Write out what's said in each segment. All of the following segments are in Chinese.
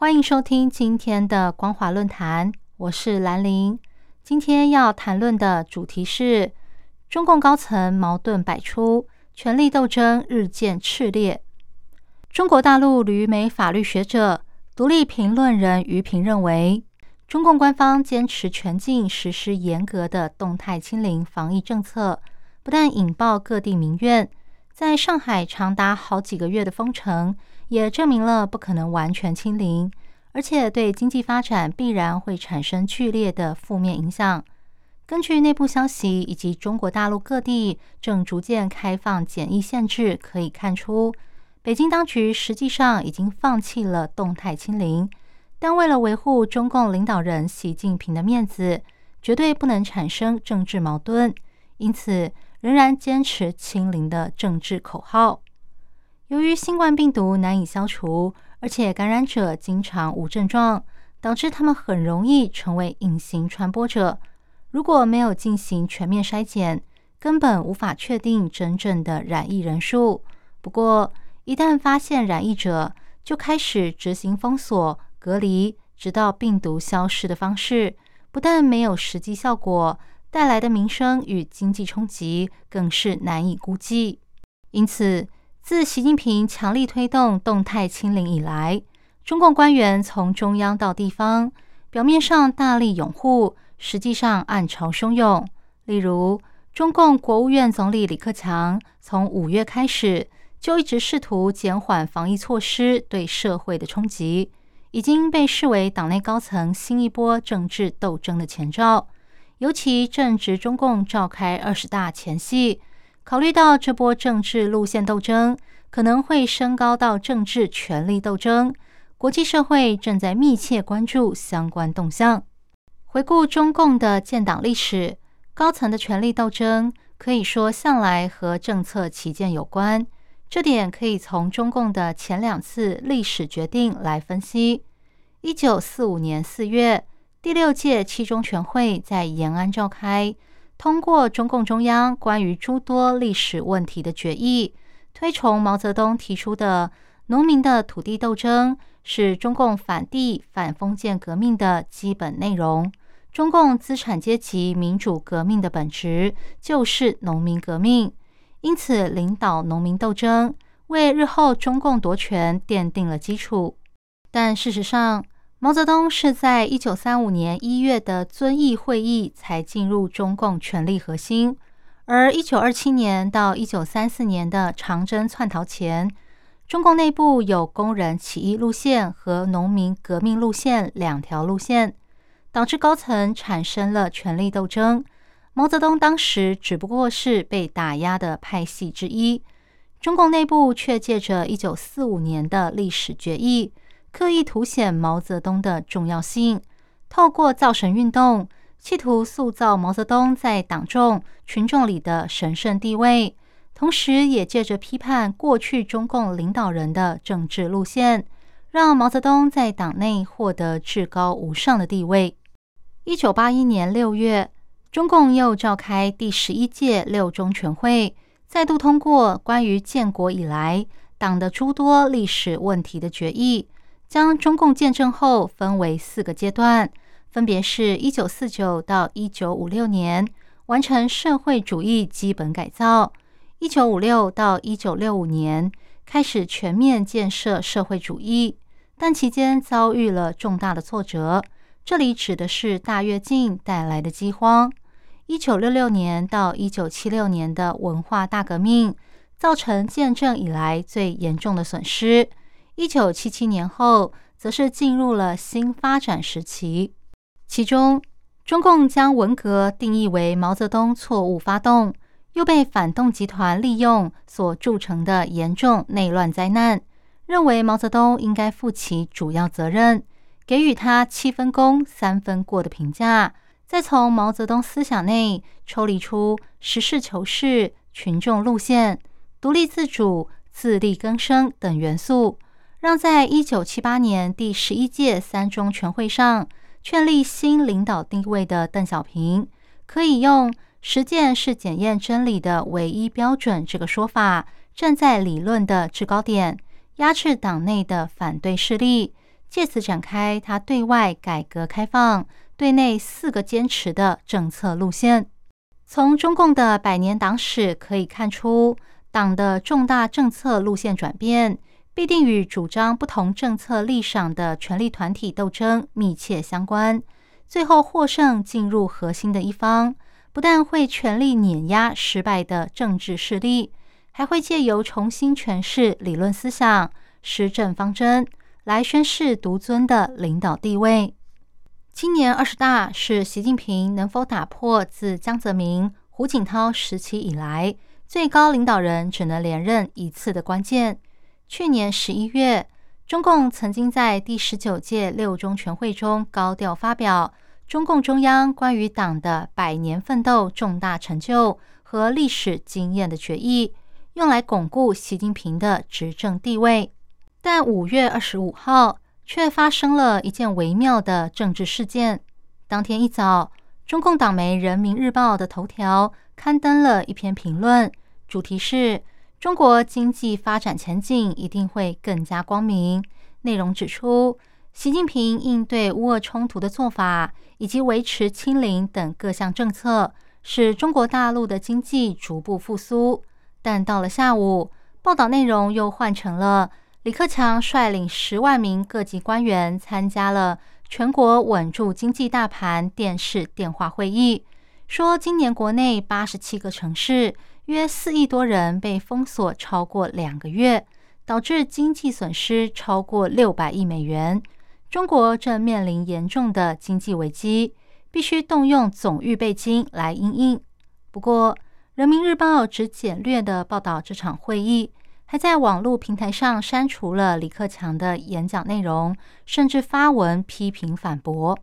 欢迎收听今天的光华论坛，我是兰玲。今天要谈论的主题是中共高层矛盾百出，权力斗争日渐炽烈。中国大陆旅美法律学者、独立评论人于平认为，中共官方坚持全境实施严格的动态清零防疫政策，不但引爆各地民怨，在上海长达好几个月的封城。也证明了不可能完全清零，而且对经济发展必然会产生剧烈的负面影响。根据内部消息以及中国大陆各地正逐渐开放检疫限制，可以看出，北京当局实际上已经放弃了动态清零，但为了维护中共领导人习近平的面子，绝对不能产生政治矛盾，因此仍然坚持清零的政治口号。由于新冠病毒难以消除，而且感染者经常无症状，导致他们很容易成为隐形传播者。如果没有进行全面筛检，根本无法确定真正的染疫人数。不过，一旦发现染疫者，就开始执行封锁、隔离，直到病毒消失的方式，不但没有实际效果，带来的民生与经济冲击更是难以估计。因此，自习近平强力推动动态清零以来，中共官员从中央到地方，表面上大力拥护，实际上暗潮汹涌。例如，中共国务院总理李克强从五月开始就一直试图减缓防疫措施对社会的冲击，已经被视为党内高层新一波政治斗争的前兆。尤其正值中共召开二十大前夕。考虑到这波政治路线斗争可能会升高到政治权力斗争，国际社会正在密切关注相关动向。回顾中共的建党历史，高层的权力斗争可以说向来和政策旗舰有关。这点可以从中共的前两次历史决定来分析。一九四五年四月，第六届七中全会在延安召开。通过中共中央关于诸多历史问题的决议，推崇毛泽东提出的农民的土地斗争是中共反帝反封建革命的基本内容。中共资产阶级民主革命的本质就是农民革命，因此领导农民斗争，为日后中共夺权奠定了基础。但事实上，毛泽东是在一九三五年一月的遵义会议才进入中共权力核心，而一九二七年到一九三四年的长征窜逃前，中共内部有工人起义路线和农民革命路线两条路线，导致高层产生了权力斗争。毛泽东当时只不过是被打压的派系之一，中共内部却借着一九四五年的历史决议。刻意凸显毛泽东的重要性，透过造神运动，企图塑造毛泽东在党众群众里的神圣地位，同时也借着批判过去中共领导人的政治路线，让毛泽东在党内获得至高无上的地位。一九八一年六月，中共又召开第十一届六中全会，再度通过关于建国以来党的诸多历史问题的决议。将中共建政后分为四个阶段，分别是一九四九到一九五六年完成社会主义基本改造，一九五六到一九六五年开始全面建设社会主义，但期间遭遇了重大的挫折。这里指的是大跃进带来的饥荒。一九六六年到一九七六年的文化大革命，造成建政以来最严重的损失。一九七七年后，则是进入了新发展时期。其中，中共将文革定义为毛泽东错误发动，又被反动集团利用所铸成的严重内乱灾难，认为毛泽东应该负起主要责任，给予他七分功、三分过的评价，再从毛泽东思想内抽离出实事求是、群众路线、独立自主、自力更生等元素，让在一九七八年第十一届三中全会上确立新领导地位的邓小平，可以用“实践是检验真理的唯一标准”这个说法，站在理论的制高点，压制党内的反对势力。借此展开他对外改革开放、对内四个坚持的政策路线。从中共的百年党史可以看出，党的重大政策路线转变必定与主张不同政策立场的权力团体斗争密切相关。最后获胜进入核心的一方，不但会全力碾压失败的政治势力，还会借由重新诠释理论思想、施政方针。来宣誓独尊的领导地位。今年二十大是习近平能否打破自江泽民、胡锦涛时期以来最高领导人只能连任一次的关键。去年十一月，中共曾经在第十九届六中全会中高调发表中共中央关于党的百年奋斗重大成就和历史经验的决议，用来巩固习近平的执政地位。但五月二十五号却发生了一件微妙的政治事件。当天一早，中共党媒《人民日报》的头条刊登了一篇评论，主题是“中国经济发展前景一定会更加光明”。内容指出，习近平应对乌俄冲突的做法以及维持“清零”等各项政策，使中国大陆的经济逐步复苏。但到了下午，报道内容又换成了。李克强率领十万名各级官员参加了全国稳住经济大盘电视电话会议，说今年国内八十七个城市约四亿多人被封锁超过两个月，导致经济损失超过六百亿美元。中国正面临严重的经济危机，必须动用总预备金来应应。不过，《人民日报》只简略的报道这场会议。还在网络平台上删除了李克强的演讲内容，甚至发文批评反驳。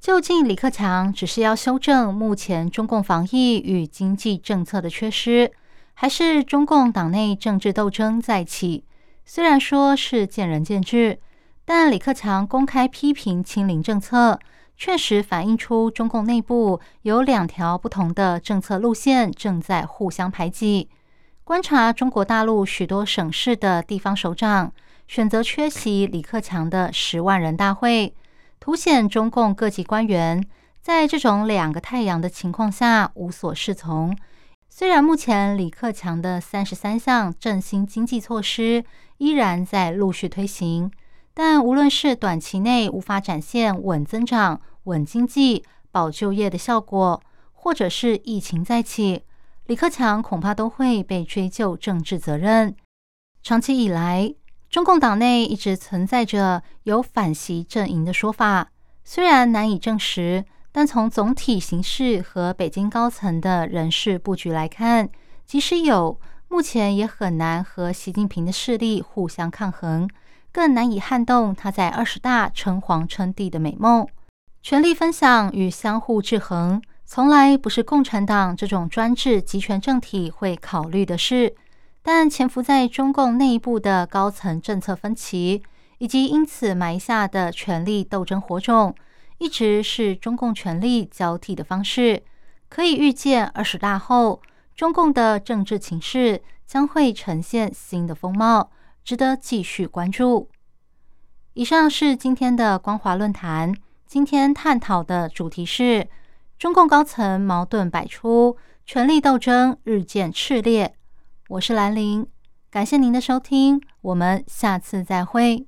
究竟李克强只是要修正目前中共防疫与经济政策的缺失，还是中共党内政治斗争再起？虽然说是见仁见智，但李克强公开批评清零政策，确实反映出中共内部有两条不同的政策路线正在互相排挤。观察中国大陆许多省市的地方首长选择缺席李克强的十万人大会，凸显中共各级官员在这种两个太阳的情况下无所适从。虽然目前李克强的三十三项振兴经济措施依然在陆续推行，但无论是短期内无法展现稳增长、稳经济、保就业的效果，或者是疫情再起。李克强恐怕都会被追究政治责任。长期以来，中共党内一直存在着有反习阵营的说法，虽然难以证实，但从总体形势和北京高层的人事布局来看，即使有，目前也很难和习近平的势力互相抗衡，更难以撼动他在二十大称皇称帝的美梦。权力分享与相互制衡。从来不是共产党这种专制集权政体会考虑的事，但潜伏在中共内部的高层政策分歧，以及因此埋下的权力斗争火种，一直是中共权力交替的方式。可以预见，二十大后，中共的政治情势将会呈现新的风貌，值得继续关注。以上是今天的光华论坛，今天探讨的主题是。中共高层矛盾百出，权力斗争日渐炽烈。我是兰陵，感谢您的收听，我们下次再会。